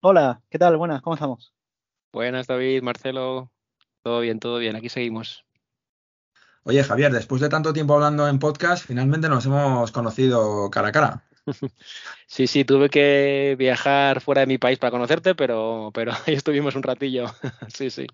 Hola, ¿qué tal? Buenas, ¿cómo estamos? Buenas, David, Marcelo. Todo bien, todo bien, aquí seguimos. Oye, Javier, después de tanto tiempo hablando en podcast, finalmente nos hemos conocido cara a cara. Sí, sí, tuve que viajar fuera de mi país para conocerte, pero, pero ahí estuvimos un ratillo. Sí, sí.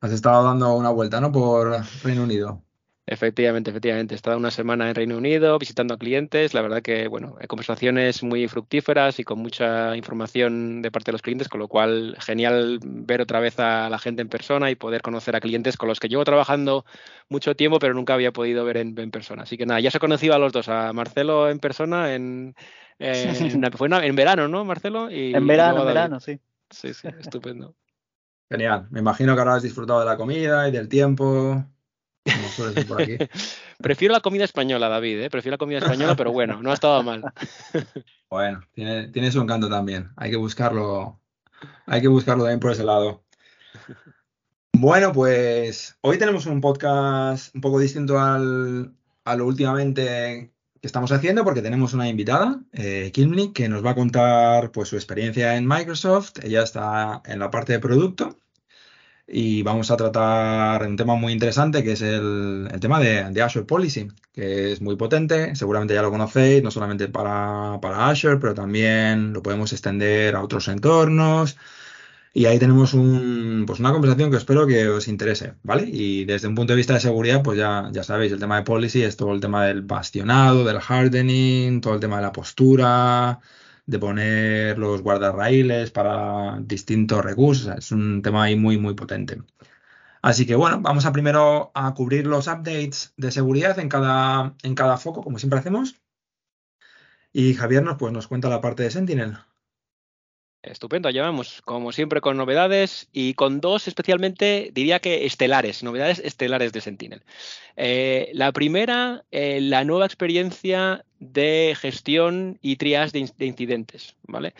Has estado dando una vuelta, ¿no? Por Reino Unido. Efectivamente, efectivamente. He estado una semana en Reino Unido visitando a clientes. La verdad que, bueno, conversaciones muy fructíferas y con mucha información de parte de los clientes, con lo cual genial ver otra vez a la gente en persona y poder conocer a clientes con los que llevo trabajando mucho tiempo, pero nunca había podido ver en, persona. Así que nada, ya se ha conocido a los dos, a Marcelo en persona en, fue en verano, ¿no, Marcelo? Y, en verano, en verano, sí. Sí, sí, estupendo. Genial. Me imagino que ahora has disfrutado de la comida y del tiempo. Prefiero la comida española, David, ¿eh? prefiero la comida española, pero bueno, no ha estado mal. bueno, tiene, tiene su encanto también. Hay que buscarlo, hay que buscarlo también por ese lado. Bueno, pues hoy tenemos un podcast un poco distinto al, a lo últimamente que estamos haciendo porque tenemos una invitada, eh, que nos va a contar pues, su experiencia en Microsoft. Ella está en la parte de producto y vamos a tratar un tema muy interesante que es el, tema de, Azure Policy, que es muy potente, seguramente ya lo conocéis, no solamente para, para Azure, pero también lo podemos extender a otros entornos. Y ahí tenemos un, pues una conversación que espero que os interese, ¿vale? Y desde un punto de vista de seguridad, pues ya, ya sabéis, el tema de policy es todo el tema del bastionado, del hardening, todo el tema de la postura, de poner los guardarraíles para distintos recursos. Es un tema ahí muy, muy potente. Así que bueno, vamos a primero a cubrir los updates de seguridad en cada, en cada foco, como siempre hacemos. Y Javier nos, pues, nos cuenta la parte de Sentinel. Estupendo, llevamos como siempre con novedades y con dos especialmente, diría que estelares, novedades estelares de Sentinel. Eh, la primera, eh, la nueva experiencia de gestión y triage de, incidentes, ¿vale?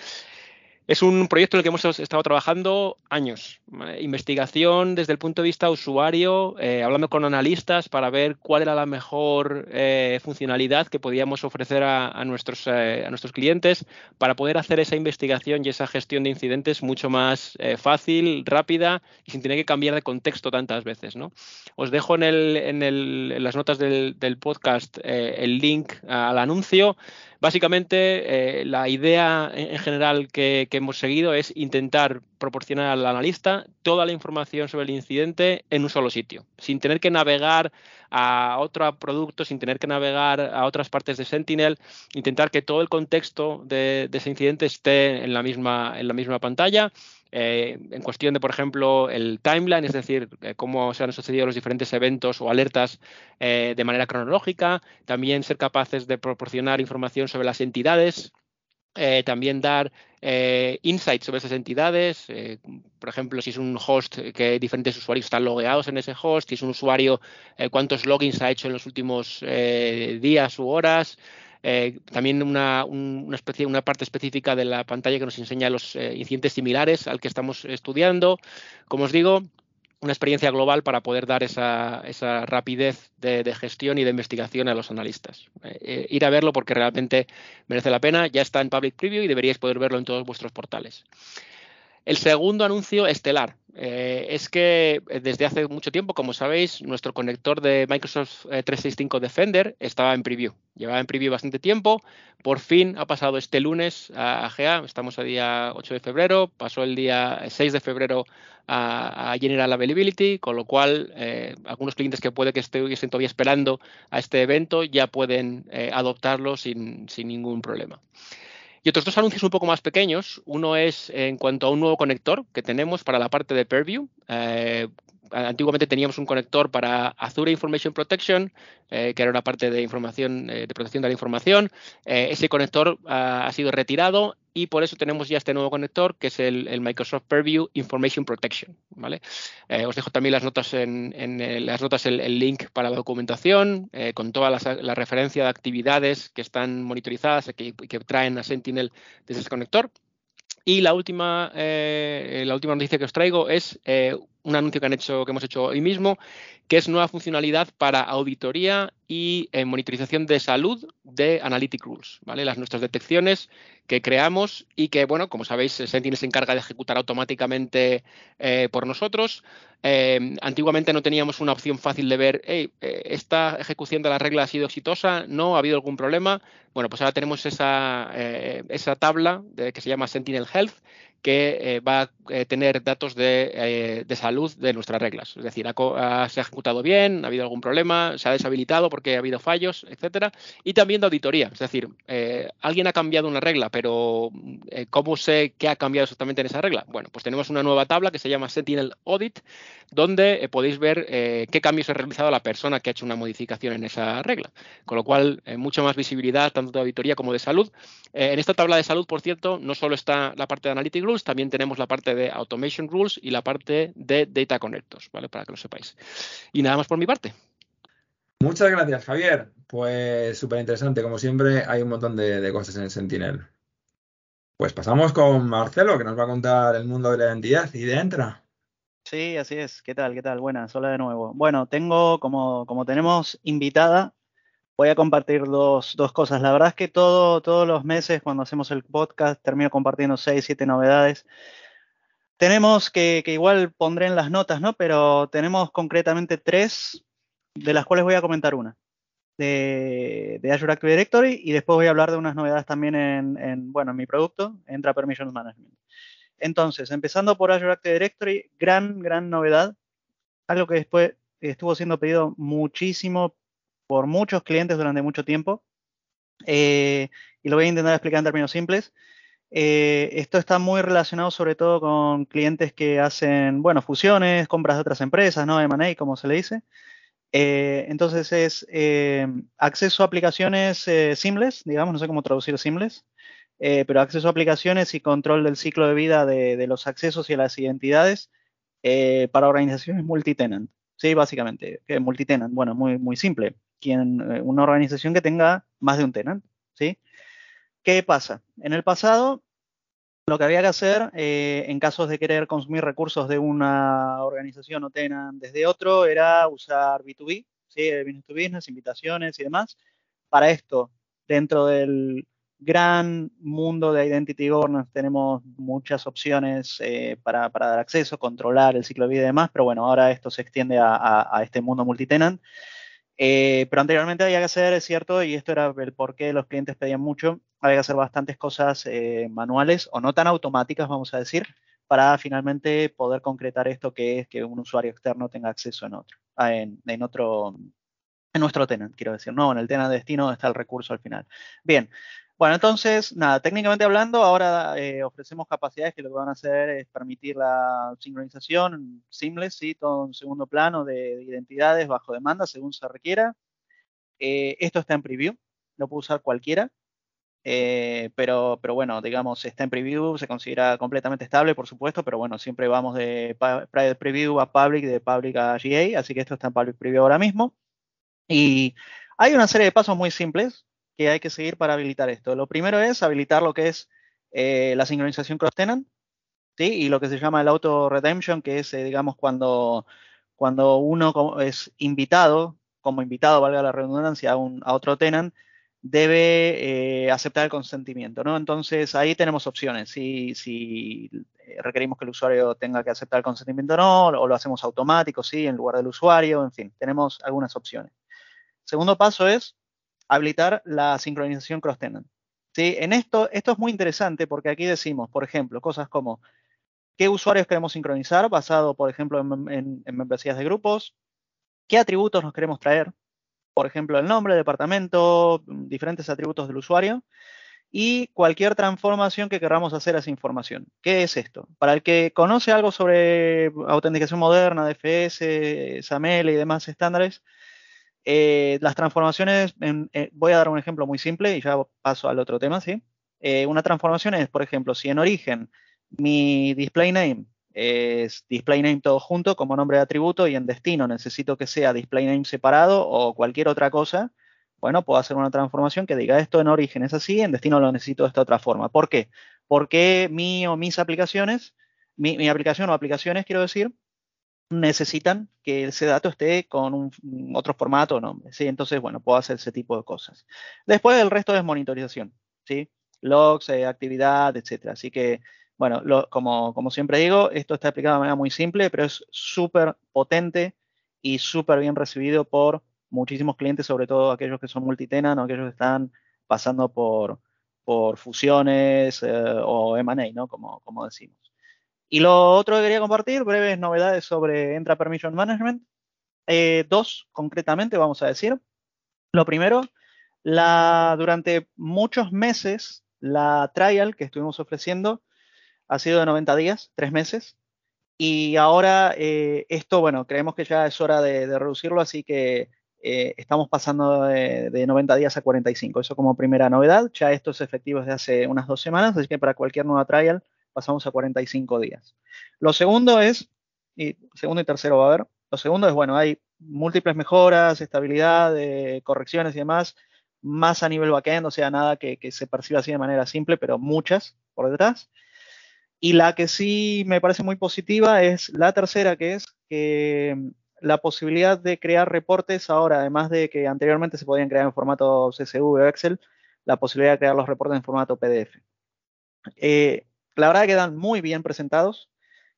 Es un proyecto en el que hemos estado trabajando años. Investigación desde el punto de vista usuario, eh, hablando con analistas para ver cuál era la mejor eh, funcionalidad que podíamos ofrecer a, nuestros, eh, a nuestros clientes para poder hacer esa investigación y esa gestión de incidentes mucho más fácil, rápida y sin tener que cambiar de contexto tantas veces. ¿no? Os dejo en, el, en, el, en las notas del podcast el link al anuncio. Básicamente, eh, la idea en general que, hemos seguido es intentar proporcionar al analista toda la información sobre el incidente en un solo sitio, sin tener que navegar a otro producto, sin tener que navegar a otras partes de Sentinel, intentar que todo el contexto de, ese incidente esté en la misma, en la misma pantalla eh, en cuestión de, por ejemplo, el timeline, es decir, eh, cómo se han sucedido los diferentes eventos o alertas eh, de manera cronológica, también ser capaces de proporcionar información sobre las entidades, también dar insights sobre esas entidades, por ejemplo, si es un host que diferentes usuarios están logueados en ese host, si es un usuario, cuántos logins ha hecho en los últimos días u horas, eh, también una, una parte específica de la pantalla que nos enseña los eh, incidentes similares al que estamos estudiando. Como os digo, una experiencia global para poder dar esa, rapidez de, gestión y de investigación a los analistas. Eh, ir a verlo porque realmente merece la pena. Ya está en Public Preview y deberíais poder verlo en todos vuestros portales. El segundo anuncio estelar eh, es que eh, desde hace mucho tiempo, como sabéis, nuestro conector de Microsoft 365 eh, Defender estaba en preview. Llevaba en preview bastante tiempo. Por fin ha pasado este lunes a GA. Estamos a día 8 de febrero. Pasó el día 6 de febrero a, General Availability, con lo cual algunos clientes que puede que estén todavía esperando a este evento ya pueden adoptarlo sin ningún problema. Y otros dos anuncios un poco más pequeños. Uno es en cuanto a un nuevo conector que tenemos para la parte de Purview. Eh, antiguamente teníamos un conector para Azure Information Protection, que era una parte de información, de protección de la información. ese conector ha sido retirado y por eso tenemos ya este nuevo conector que es el, Microsoft Purview Information Protection. ¿vale? Eh, os dejo también las notas en, las notas el, link para la documentación eh, con toda la, referencia de actividades que están monitorizadas y que, traen a Sentinel desde ese conector. Y la última, eh, la última noticia que os traigo es un anuncio que han hecho, que hemos hecho hoy mismo, que es nueva funcionalidad para auditoría y eh, monitorización de salud de Analytic Rules. Las nuestras detecciones que creamos y que, bueno, como sabéis, Sentinel se encarga de ejecutar automáticamente eh, por nosotros. Eh, antiguamente no teníamos una opción fácil de ver, esta ejecución de la regla ha sido exitosa, no ha habido algún problema. Bueno, pues ahora tenemos esa tabla que se llama Sentinel Health que eh, va a eh, tener datos eh, de, salud de nuestras reglas. Es decir, ha, se ha ejecutado bien, ha habido algún problema, se ha deshabilitado porque ha habido fallos, etcétera. Y también de auditoría. Es decir, alguien ha cambiado una regla, pero ¿cómo sé qué ha cambiado exactamente en esa regla? Bueno, pues tenemos una nueva tabla que se llama Sentinel Audit, donde podéis ver qué cambios ha realizado la persona que ha hecho una modificación en esa regla. Con lo cual, mucha más visibilidad tanto de auditoría como de salud. en esta tabla de salud, por cierto, no solo está la parte de Analytics también tenemos la parte de Automation Rules y la parte de Data Connectors, ¿vale? Para que lo sepáis. Y nada más por mi parte. Muchas gracias, Javier. Pues súper interesante. Como siempre, hay un montón de, cosas en Sentinel. Pues pasamos con Marcelo, que nos va a contar el mundo de la identidad y de Entra. Sí, así es. ¿Qué tal? ¿Qué tal? Buenas, hola de nuevo. Bueno, tengo, como, como tenemos invitada, voy a compartir dos, dos, cosas. La verdad es que todo, todos los meses cuando hacemos el podcast termino compartiendo seis, siete novedades. Tenemos que, que igual pondré en las notas, ¿no? Pero tenemos concretamente tres, de las cuales voy a comentar una. De, de, Azure Active Directory y después voy a hablar de unas novedades también en, en, bueno, en mi producto, Entra Permissions Management. Entonces, empezando por Azure Active Directory, gran, gran novedad. Algo que después estuvo siendo pedido muchísimo por muchos clientes durante mucho tiempo. Eh, y lo voy a intentar explicar en términos simples. Eh, esto está muy relacionado sobre todo con clientes que hacen, bueno, fusiones, compras de otras empresas, ¿no? M&A, como se le dice. Eh, entonces es acceso a aplicaciones simples, digamos, no sé cómo traducir simples, pero acceso a aplicaciones y control del ciclo de vida de, de los accesos y las identidades para organizaciones multitenant. Sí, básicamente, multitenant, bueno, muy, muy simple. Quien, eh, una organización que tenga más de un tenant, ¿sí? ¿Qué pasa? En el pasado, lo que había que hacer eh, en casos de querer consumir recursos de una organización o tenant desde otro era usar B2B, ¿sí? Business to business, invitaciones y demás. Para esto, dentro del gran mundo de Identity Governance, tenemos muchas opciones eh, para, dar acceso, controlar el ciclo de vida y demás, pero bueno, ahora esto se extiende a, este mundo multitenant. Eh, pero anteriormente había que hacer, es cierto, y esto era el por qué los clientes pedían mucho, había que hacer bastantes cosas eh, manuales o no tan automáticas, vamos a decir, para finalmente poder concretar esto que es que un usuario externo tenga acceso en otro, ah, en, en otro, en nuestro tenant, quiero decir, no, en el tenant de destino está el recurso al final. Bien, bueno, entonces, nada, técnicamente hablando, ahora eh, ofrecemos capacidades que lo que van a hacer es permitir la sincronización seamless, ¿sí? todo en segundo plano de, identidades bajo demanda, según se requiera. Eh, esto está en preview, lo puede usar cualquiera, eh, pero, pero bueno, digamos, está en preview, se considera completamente estable, por supuesto, pero bueno, siempre vamos de private preview a public, de public a GA, así que esto está en public preview ahora mismo. Y hay una serie de pasos muy simples que hay que seguir para habilitar esto. Lo primero es habilitar lo que es eh, la sincronización cross-tenant, ¿sí? Y lo que se llama el auto-redemption, que es, eh, digamos, cuando, cuando uno es invitado, como invitado, valga la redundancia, a, a otro tenant, debe eh, aceptar el consentimiento, ¿no? Entonces ahí tenemos opciones, si, si requerimos que el usuario tenga que aceptar el consentimiento o no, o lo hacemos automático, sí, en lugar del usuario, en fin, tenemos algunas opciones. Segundo paso es habilitar la sincronización cross-tenant. ¿Sí? En esto, esto es muy interesante porque aquí decimos, por ejemplo, cosas como qué usuarios queremos sincronizar basado, por ejemplo, en, membresías de grupos, qué atributos nos queremos traer, por ejemplo, el nombre, departamento, diferentes atributos del usuario. y cualquier transformación que queramos hacer a esa información. ¿Qué es esto? Para el que conoce algo sobre autenticación moderna, DFS, SAML y demás estándares, eh, las transformaciones, eh, voy a dar un ejemplo muy simple y ya paso al otro tema, ¿sí? Eh, una transformación es, por ejemplo, si en origen mi display name es display name todo junto como nombre de atributo y en destino necesito que sea display name separado o cualquier otra cosa, bueno, puedo hacer una transformación que diga esto en origen es así, en destino lo necesito de esta otra forma. ¿Por qué? Porque mi o mis aplicaciones, mi, aplicación o aplicaciones, quiero decir, necesitan que ese dato esté con un, otro formato o nombre. ¿sí? Entonces, bueno, puedo hacer ese tipo de cosas. Después el resto es monitorización, ¿sí? Logs, eh, actividad, etcétera. Así que bueno, como, como, siempre digo, esto está explicado de manera muy simple, pero es súper potente y súper bien recibido por muchísimos clientes, sobre todo aquellos que son multitenant o aquellos que están pasando por, por fusiones eh, o M&A, ¿no? Como, como decimos. Y lo otro que quería compartir, breves novedades sobre Entra Permission Management. Eh, dos, concretamente, vamos a decir. Lo primero, la, durante muchos meses, la trial que estuvimos ofreciendo ha sido de 90 días, tres meses. Y ahora eh, esto, bueno, creemos que ya es hora de, reducirlo, así que eh, estamos pasando de, 90 días a 45. Eso como primera novedad. Ya esto es efectivo desde hace unas dos semanas, así que para cualquier nueva trial pasamos a 45 días. Lo segundo es, y segundo y tercero va a haber, lo segundo es, bueno, hay múltiples mejoras, estabilidad, correcciones y demás, más a nivel backend, o sea, nada que se perciba así de manera simple, pero muchas por detrás. Y la que sí me parece muy positiva es la tercera, que es que mm, la posibilidad de crear reportes ahora, además de que anteriormente se podían crear en formato CSV o Excel, la posibilidad de crear los reportes en formato PDF. Eh, la verdad que quedan muy bien presentados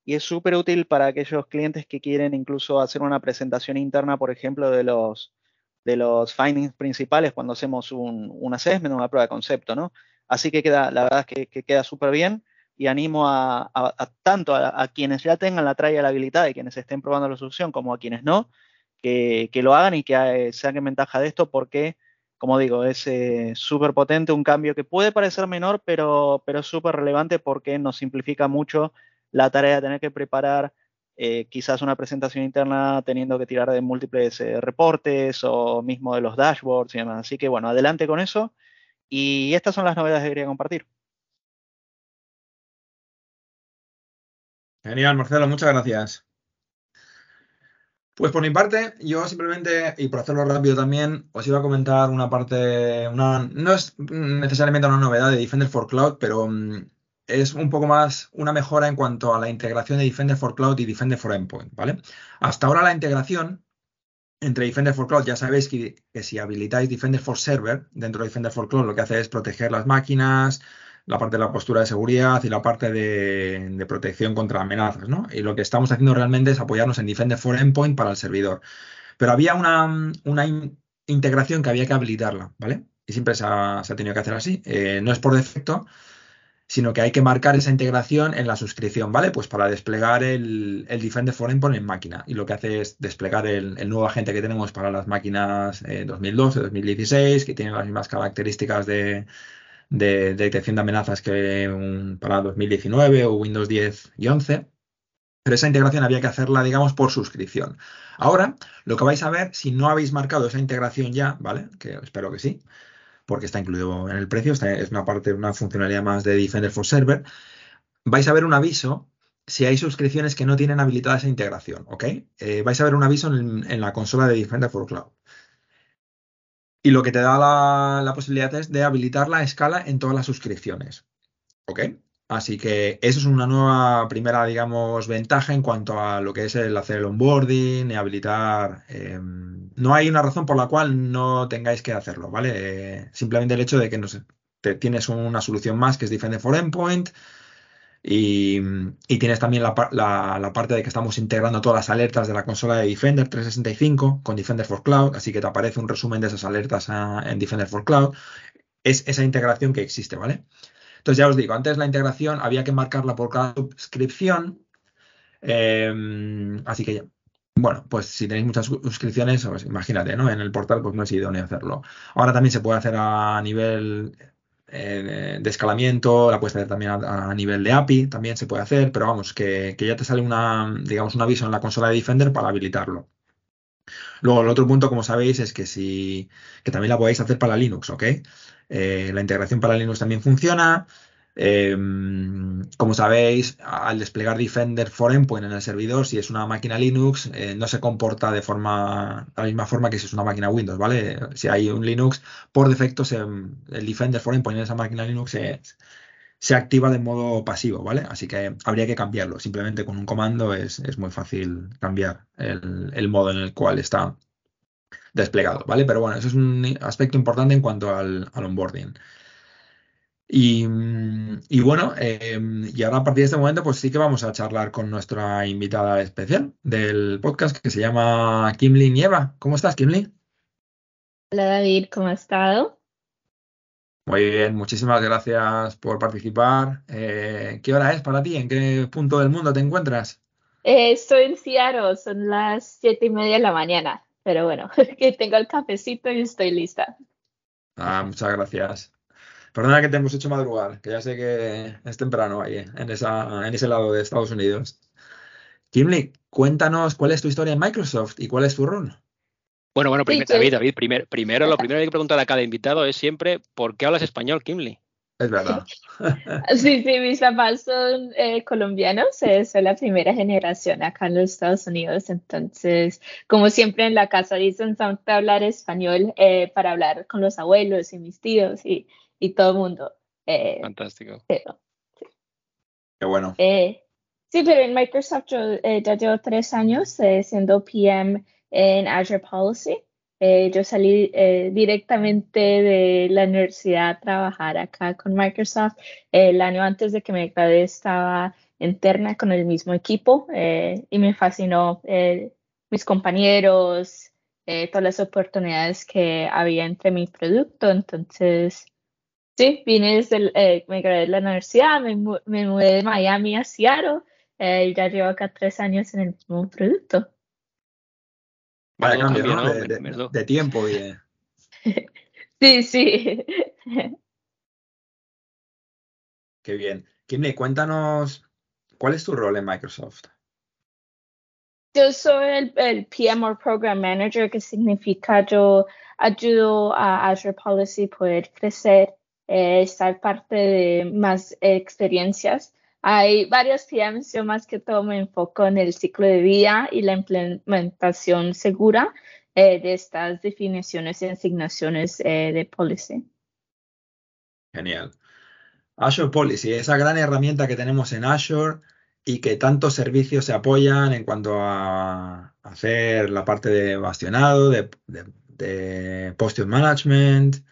y es súper útil para aquellos clientes que quieren incluso hacer una presentación interna, por ejemplo, de los, de los findings principales cuando hacemos un, un assessment, una prueba de concepto, ¿no? Así que queda, la verdad es que queda súper bien y animo a, tanto a, quienes ya tengan la trial habilitada y quienes estén probando la solución como a quienes no, que, lo hagan y que eh, saquen ventaja de esto porque, como digo, es eh, súper potente, un cambio que puede parecer menor, pero, pero es súper relevante porque nos simplifica mucho la tarea de tener que preparar eh, quizás una presentación interna teniendo que tirar de múltiples reportes o mismo de los dashboards y demás. Así que bueno, adelante con eso. Y estas son las novedades que quería compartir. Genial, Marcelo, muchas gracias. Pues por mi parte, yo simplemente, y por hacerlo rápido también, os iba a comentar una parte, una, no es necesariamente una novedad de Defender for Cloud, pero mm, es un poco más una mejora en cuanto a la integración de Defender for Cloud y Defender for Endpoint, ¿vale? Hasta ahora la integración entre Defender for Cloud, ya sabéis que, que si habilitáis Defender for Server dentro de Defender for Cloud, lo que hace es proteger las máquinas, la parte de la postura de seguridad y la parte de, protección contra amenazas, ¿no? Y lo que estamos haciendo realmente es apoyarnos en Defender for Endpoint para el servidor. Pero había una, integración que había que habilitarla, ¿vale? Y siempre se ha, tenido que hacer así. Eh, no es por defecto, sino que hay que marcar esa integración en la suscripción, ¿vale? Pues para desplegar el, Defender for Endpoint en máquina. Y lo que hace es desplegar el, nuevo agente que tenemos para las máquinas 2012, eh, 2016, que tienen las mismas características de, de, detección de amenazas que para 2019 o Windows 10 y 11. Pero esa integración había que hacerla, digamos, por suscripción. Ahora, lo que vais a ver, si no habéis marcado esa integración ya, ¿vale? Que espero que sí, porque está incluido en el precio, es una parte, una funcionalidad más de Defender for Server, vais a ver un aviso si hay suscripciones que no tienen habilitada esa integración, ¿ok? Eh, vais a ver un aviso en, en, la consola de Defender for Cloud. Y lo que te da la, posibilidad es de habilitar la escala en todas las suscripciones. ¿Ok? Así que eso es una nueva primera, digamos, ventaja en cuanto a lo que es el hacer el onboarding y habilitar. Em, no hay una razón por la cual no tengáis que hacerlo, ¿vale? Eh, simplemente el hecho de que no te, tienes una solución más que es Defender for Endpoint y, tienes también la, parte de que estamos integrando todas las alertas de la consola de Defender 365 con Defender for Cloud, así que te aparece un resumen de esas alertas en Defender for Cloud. Es esa integración que existe, ¿vale? Entonces ya os digo, antes la integración había que marcarla por cada suscripción. Em, así que ya. Bueno, pues si tenéis muchas suscripciones, pues imagínate, ¿no? En el portal pues no es idóneo hacerlo. Ahora también se puede hacer a nivel eh, de escalamiento, la puedes hacer también a, nivel de API, también se puede hacer, pero vamos, que, que, ya te sale una, digamos, un aviso en la consola de Defender para habilitarlo. Luego, el otro punto, como sabéis, es que si que también la podéis hacer para Linux, ¿ok? Eh, la integración para Linux también funciona. Em, como sabéis, al desplegar Defender for Endpoint en el servidor, si es una máquina Linux, eh, no se comporta de forma, la misma forma que si es una máquina Windows, ¿vale? Si hay un Linux, por defecto el Defender for Endpoint en esa máquina Linux se, se, activa de modo pasivo, ¿vale? Así que habría que cambiarlo. Simplemente con un comando es, muy fácil cambiar el, modo en el cual está desplegado, ¿vale? Pero bueno, eso es un aspecto importante en cuanto al onboarding. Y, bueno, em, y ahora a partir de este momento, pues sí que vamos a charlar con nuestra invitada especial del podcast que se llama Kimly Nieva. ¿Cómo estás, Kimly? Hola, David, ¿cómo has estado? Muy bien, muchísimas gracias por participar. Eh, ¿Qué hora es para ti? ¿En qué punto del mundo te encuentras? Eh, estoy en Seattle, son las siete y media de la mañana, pero bueno, que tengo el cafecito y estoy lista. Ah, muchas gracias. Perdona que te hemos hecho madrugar, que ya sé que es temprano ahí, en, esa, en ese lado de Estados Unidos. Kimly, cuéntanos cuál es tu historia en Microsoft y cuál es tu rol. Bueno, bueno, David, David, primero, lo primero que hay que preguntar a cada invitado es siempre ¿por qué hablas español, Kimly? Es verdad. sí, sí, mis papás son eh, colombianos, eh, soy la primera generación acá en los Estados Unidos, entonces, como siempre en la casa dicen, siempre hablar español eh, para hablar con los abuelos y mis tíos y y todo el mundo. Eh, Fantástico. Qué bueno. Eh, sí, pero en Microsoft yo eh, ya llevo tres años siendo PM en Azure Policy. yo salí directamente de la universidad a trabajar acá con Microsoft. el año antes de que me gradué estaba interna con el mismo equipo y me fascinó mis compañeros, todas las oportunidades que había entre mi producto. Entonces, Sí, vine desde, eh, me gradué de la universidad, me, me, mudé de Miami a Seattle eh, y ya llevo acá tres años en el mismo producto. Vale, cambio, ¿no? De, de, tiempo, bien. sí, sí. Qué bien. Kimley, cuéntanos, ¿cuál es tu rol en Microsoft? Yo soy el, el PM Program Manager, que significa yo ayudo a Azure Policy poder crecer eh, estar parte de más experiencias. Hay varios PMs, yo más que todo me enfoco en el ciclo de vida y la implementación segura eh, de estas definiciones y asignaciones eh, de policy. Genial. Azure Policy, esa gran herramienta que tenemos en Azure y que tantos servicios se apoyan en cuanto a hacer la parte de bastionado, de, de, de posture management,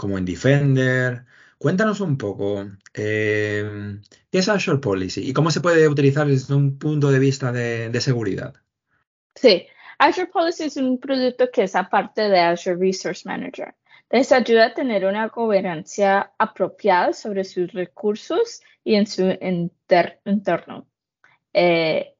como en Defender. Cuéntanos un poco, eh, ¿qué es Azure Policy y cómo se puede utilizar desde un punto de vista de, seguridad? Sí, Azure Policy es un producto que es aparte de Azure Resource Manager. Les ayuda a tener una gobernanza apropiada sobre sus recursos y en su entorno. Eh,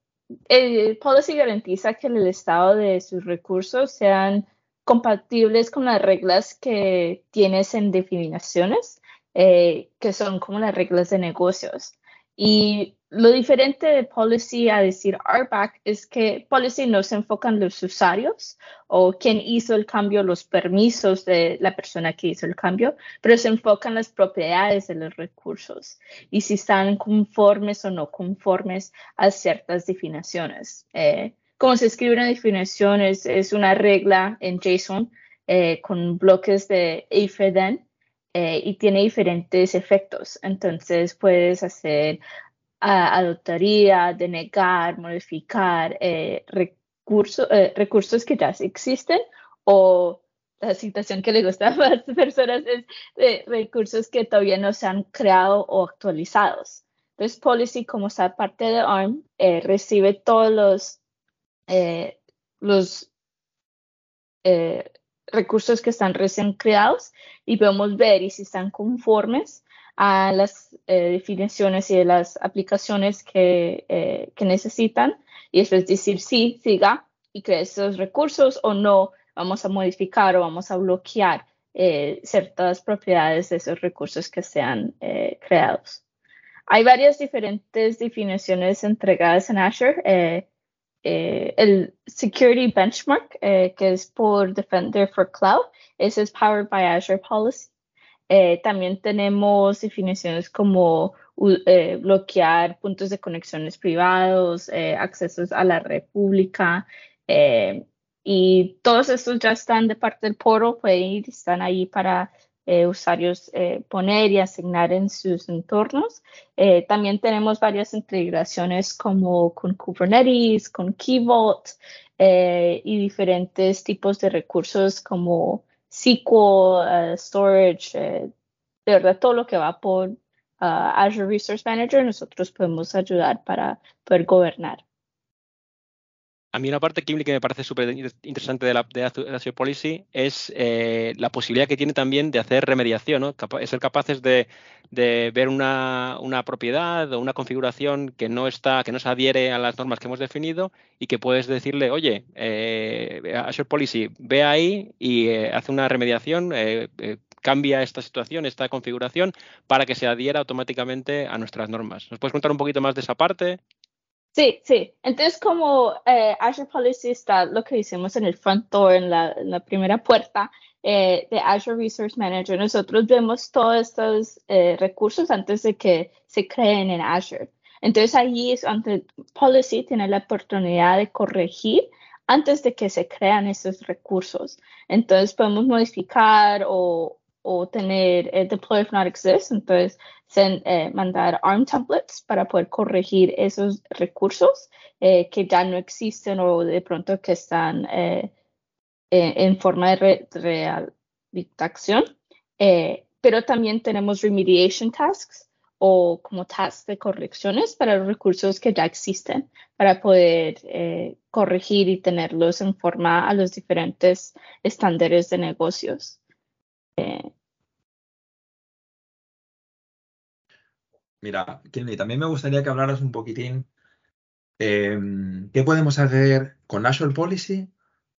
el policy garantiza que el estado de sus recursos sean compatibles con las reglas que tienes en definiciones, eh, que son como las reglas de negocios. Y lo diferente de policy a decir RBAC es que policy no se enfoca en los usuarios o quién hizo el cambio, los permisos de la persona que hizo el cambio, pero se enfoca en las propiedades de los recursos y si están conformes o no conformes a ciertas definiciones. Eh, cómo se escribe una definición es, una regla en JSON eh, con bloques de if then eh, y tiene diferentes efectos. Entonces puedes hacer uh, adoptaría, denegar, modificar eh, recursos que ya existen o la situación que le gusta a las personas es recursos que todavía no se han creado o actualizados. Entonces, Policy, como está parte de ARM, recibe todos los eh, los eh, recursos que están recién creados y podemos ver y si están conformes a las eh, definiciones y de las aplicaciones que, que, necesitan y después decir sí, siga y crea esos recursos o no, vamos a modificar o vamos a bloquear ciertas propiedades de esos recursos que sean creados. Hay varias diferentes definiciones entregadas en Azure. El Security Benchmark, que es por Defender for Cloud, ese es Powered by Azure Policy. también tenemos definiciones como eh, bloquear puntos de conexiones privados, eh, accesos a la red pública. Eh, y todos estos ya están de parte del portal, pueden ir, están ahí para usuarios poner y asignar en sus entornos. también tenemos varias integraciones como con Kubernetes, con Key Vault y diferentes tipos de recursos como SQL, storage, de verdad todo lo que va por Azure Resource Manager, nosotros podemos ayudar para poder gobernar. A mí una parte, que me parece súper interesante de la de Azure Policy es eh, la posibilidad que tiene también de hacer remediación, ¿no? ser capaces de, ver una, propiedad o una configuración que no está, que no se adhiere a las normas que hemos definido y que puedes decirle, oye, eh, Azure Policy, ve ahí y eh, hace una remediación, cambia esta situación, esta configuración, para que se adhiera automáticamente a nuestras normas. ¿Nos puedes contar un poquito más de esa parte? Sí, sí. Entonces, como eh, Azure Policy está lo que hicimos en el front door, en la, primera puerta eh, de Azure Resource Manager, nosotros vemos todos estos eh, recursos antes de que se creen en Azure. Entonces, ahí es donde Policy tiene la oportunidad de corregir antes de que se crean esos recursos. Entonces, podemos modificar o, o tener eh, deploy if not exist, entonces eh, mandar ARM templates para poder corregir esos recursos eh, que ya no existen o de pronto que están en forma de rehabilitación. pero también tenemos remediation tasks o como tasks de correcciones para los recursos que ya existen para poder corregir y tenerlos en forma a los diferentes estándares de negocios. Mira, también me gustaría que hablaras un poquitín em, qué podemos hacer con Azure Policy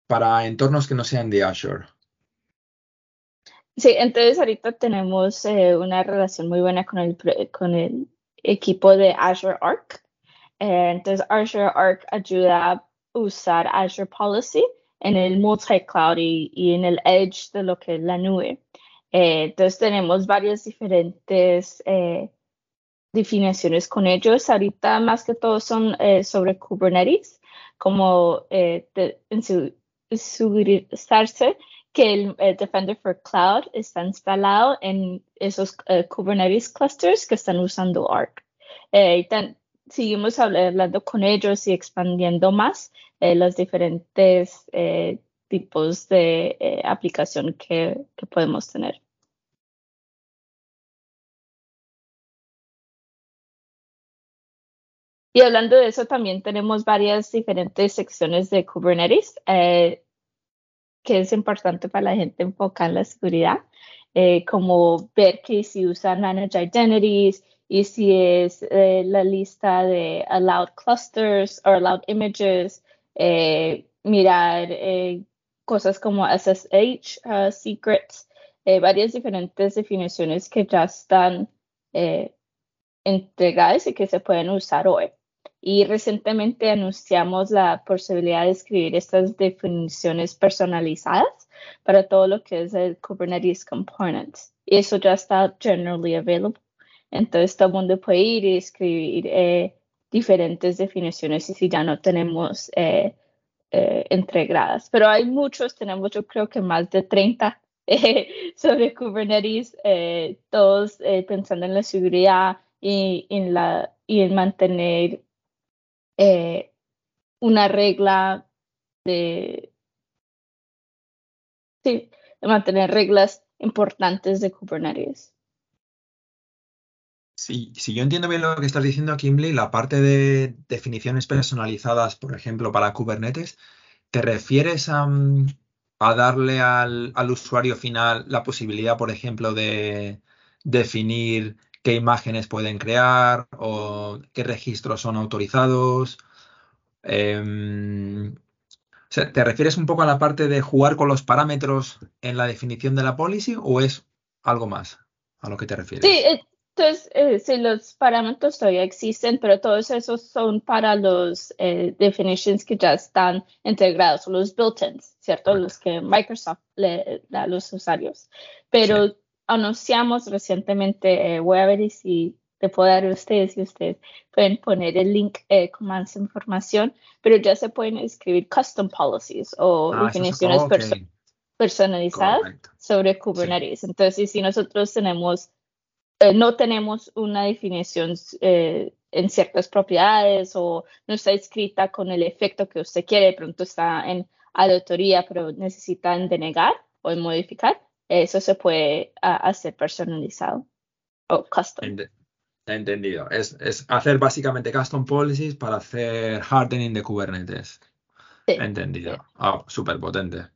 para entornos que no sean de Azure. Sí, entonces ahorita tenemos eh, una relación muy buena con el, con el equipo de Azure Arc. Eh, entonces Azure Arc ayuda a usar Azure Policy en el multi-cloud y, en el edge de lo que es la nube. Eh, entonces tenemos varias diferentes definiciones con ellos. Ahorita más que todo son eh, sobre Kubernetes, como eh, en su, que el Defender for Cloud está instalado en esos eh, Kubernetes clusters que están usando Arc. y seguimos hablando con ellos y expandiendo más los diferentes tipos de aplicación que podemos tener. Y hablando de eso, también tenemos varias diferentes secciones de Kubernetes, eh, que es importante para la gente enfocar en la seguridad, eh, como ver que si usan Managed Identities y si es eh, la lista de Allowed Clusters o Allowed Images, mirar cosas como SSH, uh, Secrets, varias diferentes definiciones que ya están entregadas y que se pueden usar hoy y recientemente anunciamos la posibilidad de escribir estas definiciones personalizadas para todo lo que es Kubernetes Components. Y eso ya está generally available. Entonces todo el mundo puede ir y escribir eh, diferentes definiciones y si ya no tenemos eh, eh. Pero hay muchos, tenemos yo creo que más de 30 sobre Kubernetes, todos pensando en la seguridad y en, la, y en mantener eh, una regla de, sí, de mantener reglas importantes de Kubernetes. Sí, si yo entiendo bien lo que estás diciendo, Kimberly, la parte de definiciones personalizadas, por ejemplo, para Kubernetes, ¿te refieres a, mm, darle al, al, usuario final la posibilidad, por ejemplo, de definir qué imágenes pueden crear o qué registros son autorizados. Em, sea, ¿te refieres un poco a la parte de jugar con los parámetros en la definición de la policy o es algo más a lo que te refieres? Sí, entonces, eh, sí, los parámetros todavía existen, pero todos esos son para los eh, definitions que ya están integrados, los built-ins, ¿cierto? Los que Microsoft le da a los usuarios. Pero anunciamos recientemente, eh, voy a ver si te puedo dar a ustedes y ustedes pueden poner el link eh, con más información, pero ya se pueden escribir custom policies o Ah, definiciones ok. perso- personalizadas Correcto. sobre Kubernetes. Entonces, si nosotros tenemos, eh, no tenemos una definición eh, en ciertas propiedades o no está escrita con el efecto que usted quiere, de pronto está en auditoría, pero necesitan denegar o modificar, eso se puede hacer personalizado o custom. Ente- Entendido. Es, es hacer básicamente custom policies para hacer hardening de Kubernetes. Sí. Entendido. Ah, súper potente.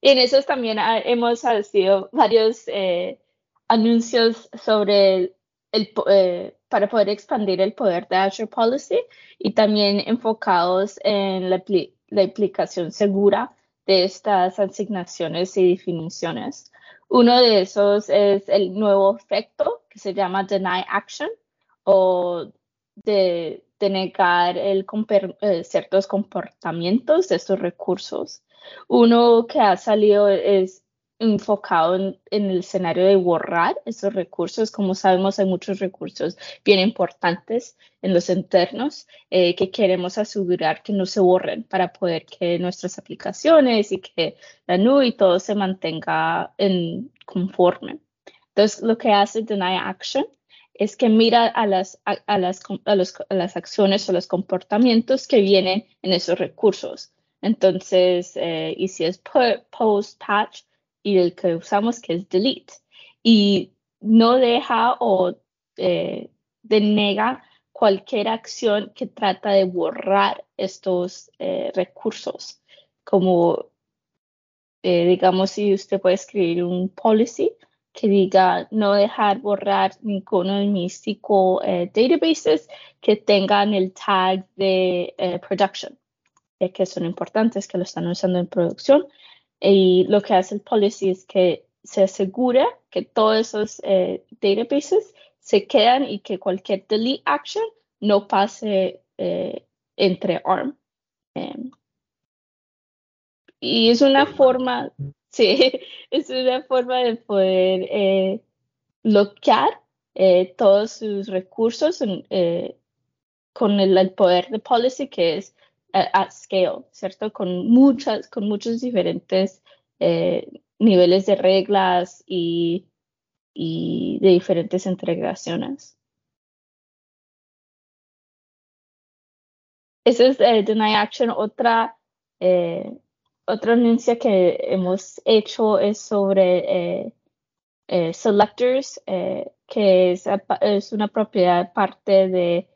Y en esos también ah, hemos sido varios eh, anuncios sobre el, el eh, para poder expandir el poder de Azure Policy y también enfocados en la, la aplicación segura de estas asignaciones y definiciones. Uno de esos es el nuevo efecto que se llama Deny Action o de, de negar el eh, ciertos comportamientos de estos recursos. Uno que ha salido es enfocado en, el escenario de borrar esos recursos. Como sabemos, hay muchos recursos bien importantes en los internos eh, que queremos asegurar que no se borren para poder que nuestras aplicaciones y que la nube y todo se mantenga en conforme. Entonces, lo que hace Deny Action es que mira a las, a, las, a las acciones o los comportamientos que vienen en esos recursos. Entonces, eh, y si es post, patch, y el que usamos que es delete. Y no deja o eh, denega cualquier acción que trata de borrar estos eh, recursos. Como, eh, digamos, si usted puede escribir un policy que diga no dejar borrar ninguno de mis SQL databases que tengan el tag de production ya que son importantes, que lo están usando en producción. Y lo que hace el policy es que se asegura que todos esos eh, databases se quedan y que cualquier delete action no pase eh, entre ARM. Em, y es una forma, sí, es una forma de poder eh, bloquear eh, todos sus recursos en, eh, con el, el poder de policy que es at, scale, ¿cierto? Con muchas, con muchos diferentes eh, niveles de reglas y, de diferentes integraciones. Esa es eh, Deny Action. Otra, eh, otra anuncia que hemos hecho es sobre eh, selectors, que es, una propiedad parte de,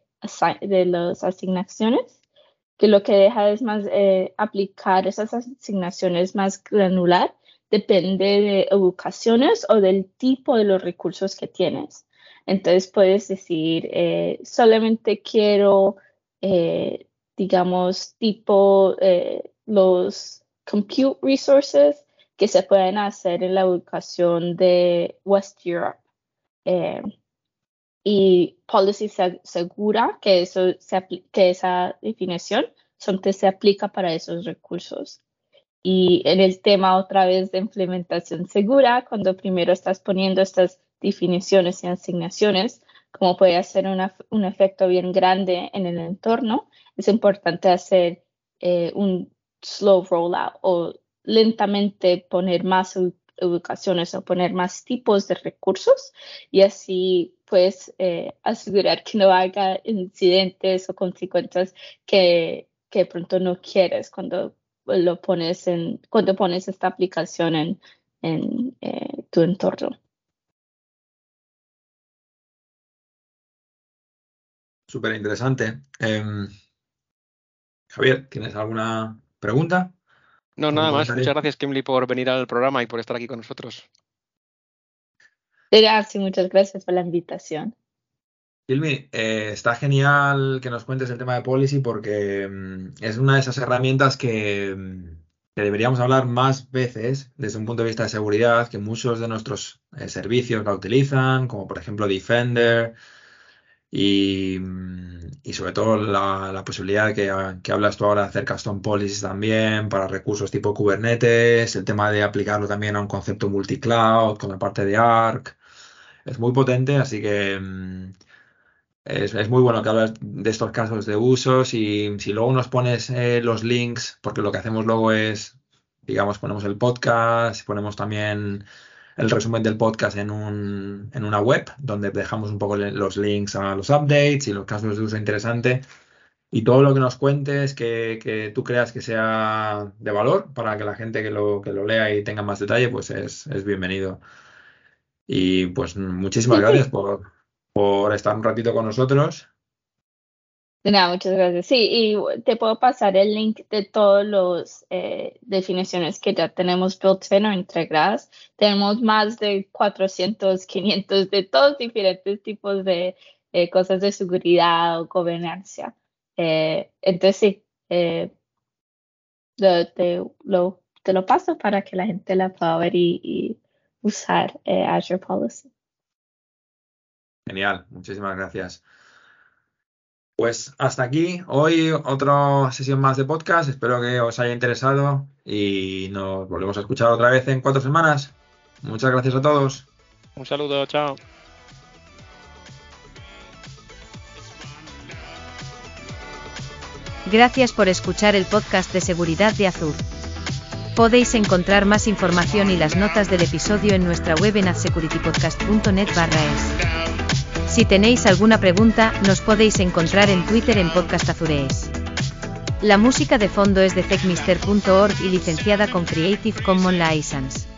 de las asignaciones que lo que deja es más eh, aplicar esas asignaciones más granular, depende de educaciones o del tipo de los recursos que tienes. Entonces puedes decir, eh, solamente quiero, eh, digamos, tipo los compute resources que se pueden hacer en la educación de West Europe. Y policy se asegura que, eso se que esa definición solamente se aplica para esos recursos. Y en el tema otra vez de implementación segura, cuando primero estás poniendo estas definiciones y asignaciones, como puede hacer una- un efecto bien grande en el entorno, es importante hacer eh, un slow rollout o lentamente poner más educaciones o poner más tipos de recursos y así puedes eh, asegurar que no haya incidentes o consecuencias que, que pronto no quieres cuando lo pones en cuando pones esta aplicación en, en eh, tu entorno. Súper interesante. Em, Javier, ¿tienes alguna pregunta? No, ¿Algún nada más. Muchas gracias, Kimberly, por venir al programa y por estar aquí con nosotros. Gracias, muchas gracias por la invitación. Silvi, eh, está genial que nos cuentes el tema de policy porque mm, es una de esas herramientas que, mm, que deberíamos hablar más veces desde un punto de vista de seguridad, que muchos de nuestros eh, servicios la utilizan, como por ejemplo Defender, y, mm, y sobre todo la, la posibilidad que, que, hablas tú ahora de hacer custom policies también para recursos tipo Kubernetes, el tema de aplicarlo también a un concepto multicloud con la parte de Arc. Es muy potente, así que mm, es, es, muy bueno que hablas de estos casos de usos y si luego nos pones eh, los links, porque lo que hacemos luego es, digamos, ponemos el podcast, ponemos también el resumen del podcast en, un, en una web donde dejamos un poco los links a los updates y los casos de uso interesante. Y todo lo que nos cuentes que, que tú creas que sea de valor para que la gente que lo, que lo lea y tenga más detalle, pues es, es bienvenido. Y pues muchísimas gracias por, por estar un ratito con nosotros de nada, muchas gracias. Sí, y te puedo pasar el link de todas las eh, definiciones que ya tenemos built-in o integradas. Tenemos más de 400, 500 de todos diferentes tipos de eh, cosas de seguridad o gobernanza. Eh, entonces, sí, te, lo, te lo paso para que la gente la pueda ver y, y usar Azure Policy. Genial, muchísimas gracias. Pues hasta aquí, hoy otra sesión más de podcast, espero que os haya interesado y nos volvemos a escuchar otra vez en cuatro semanas. Muchas gracias a todos. Un saludo, chao. Gracias por escuchar el podcast de seguridad de Azur. Podéis encontrar más información y las notas del episodio en nuestra web en adsecuritypodcast.net es. Si tenéis alguna pregunta, nos podéis encontrar en Twitter en Podcast Azurees. La música de fondo es de techmister.org y licenciada con Creative Commons License.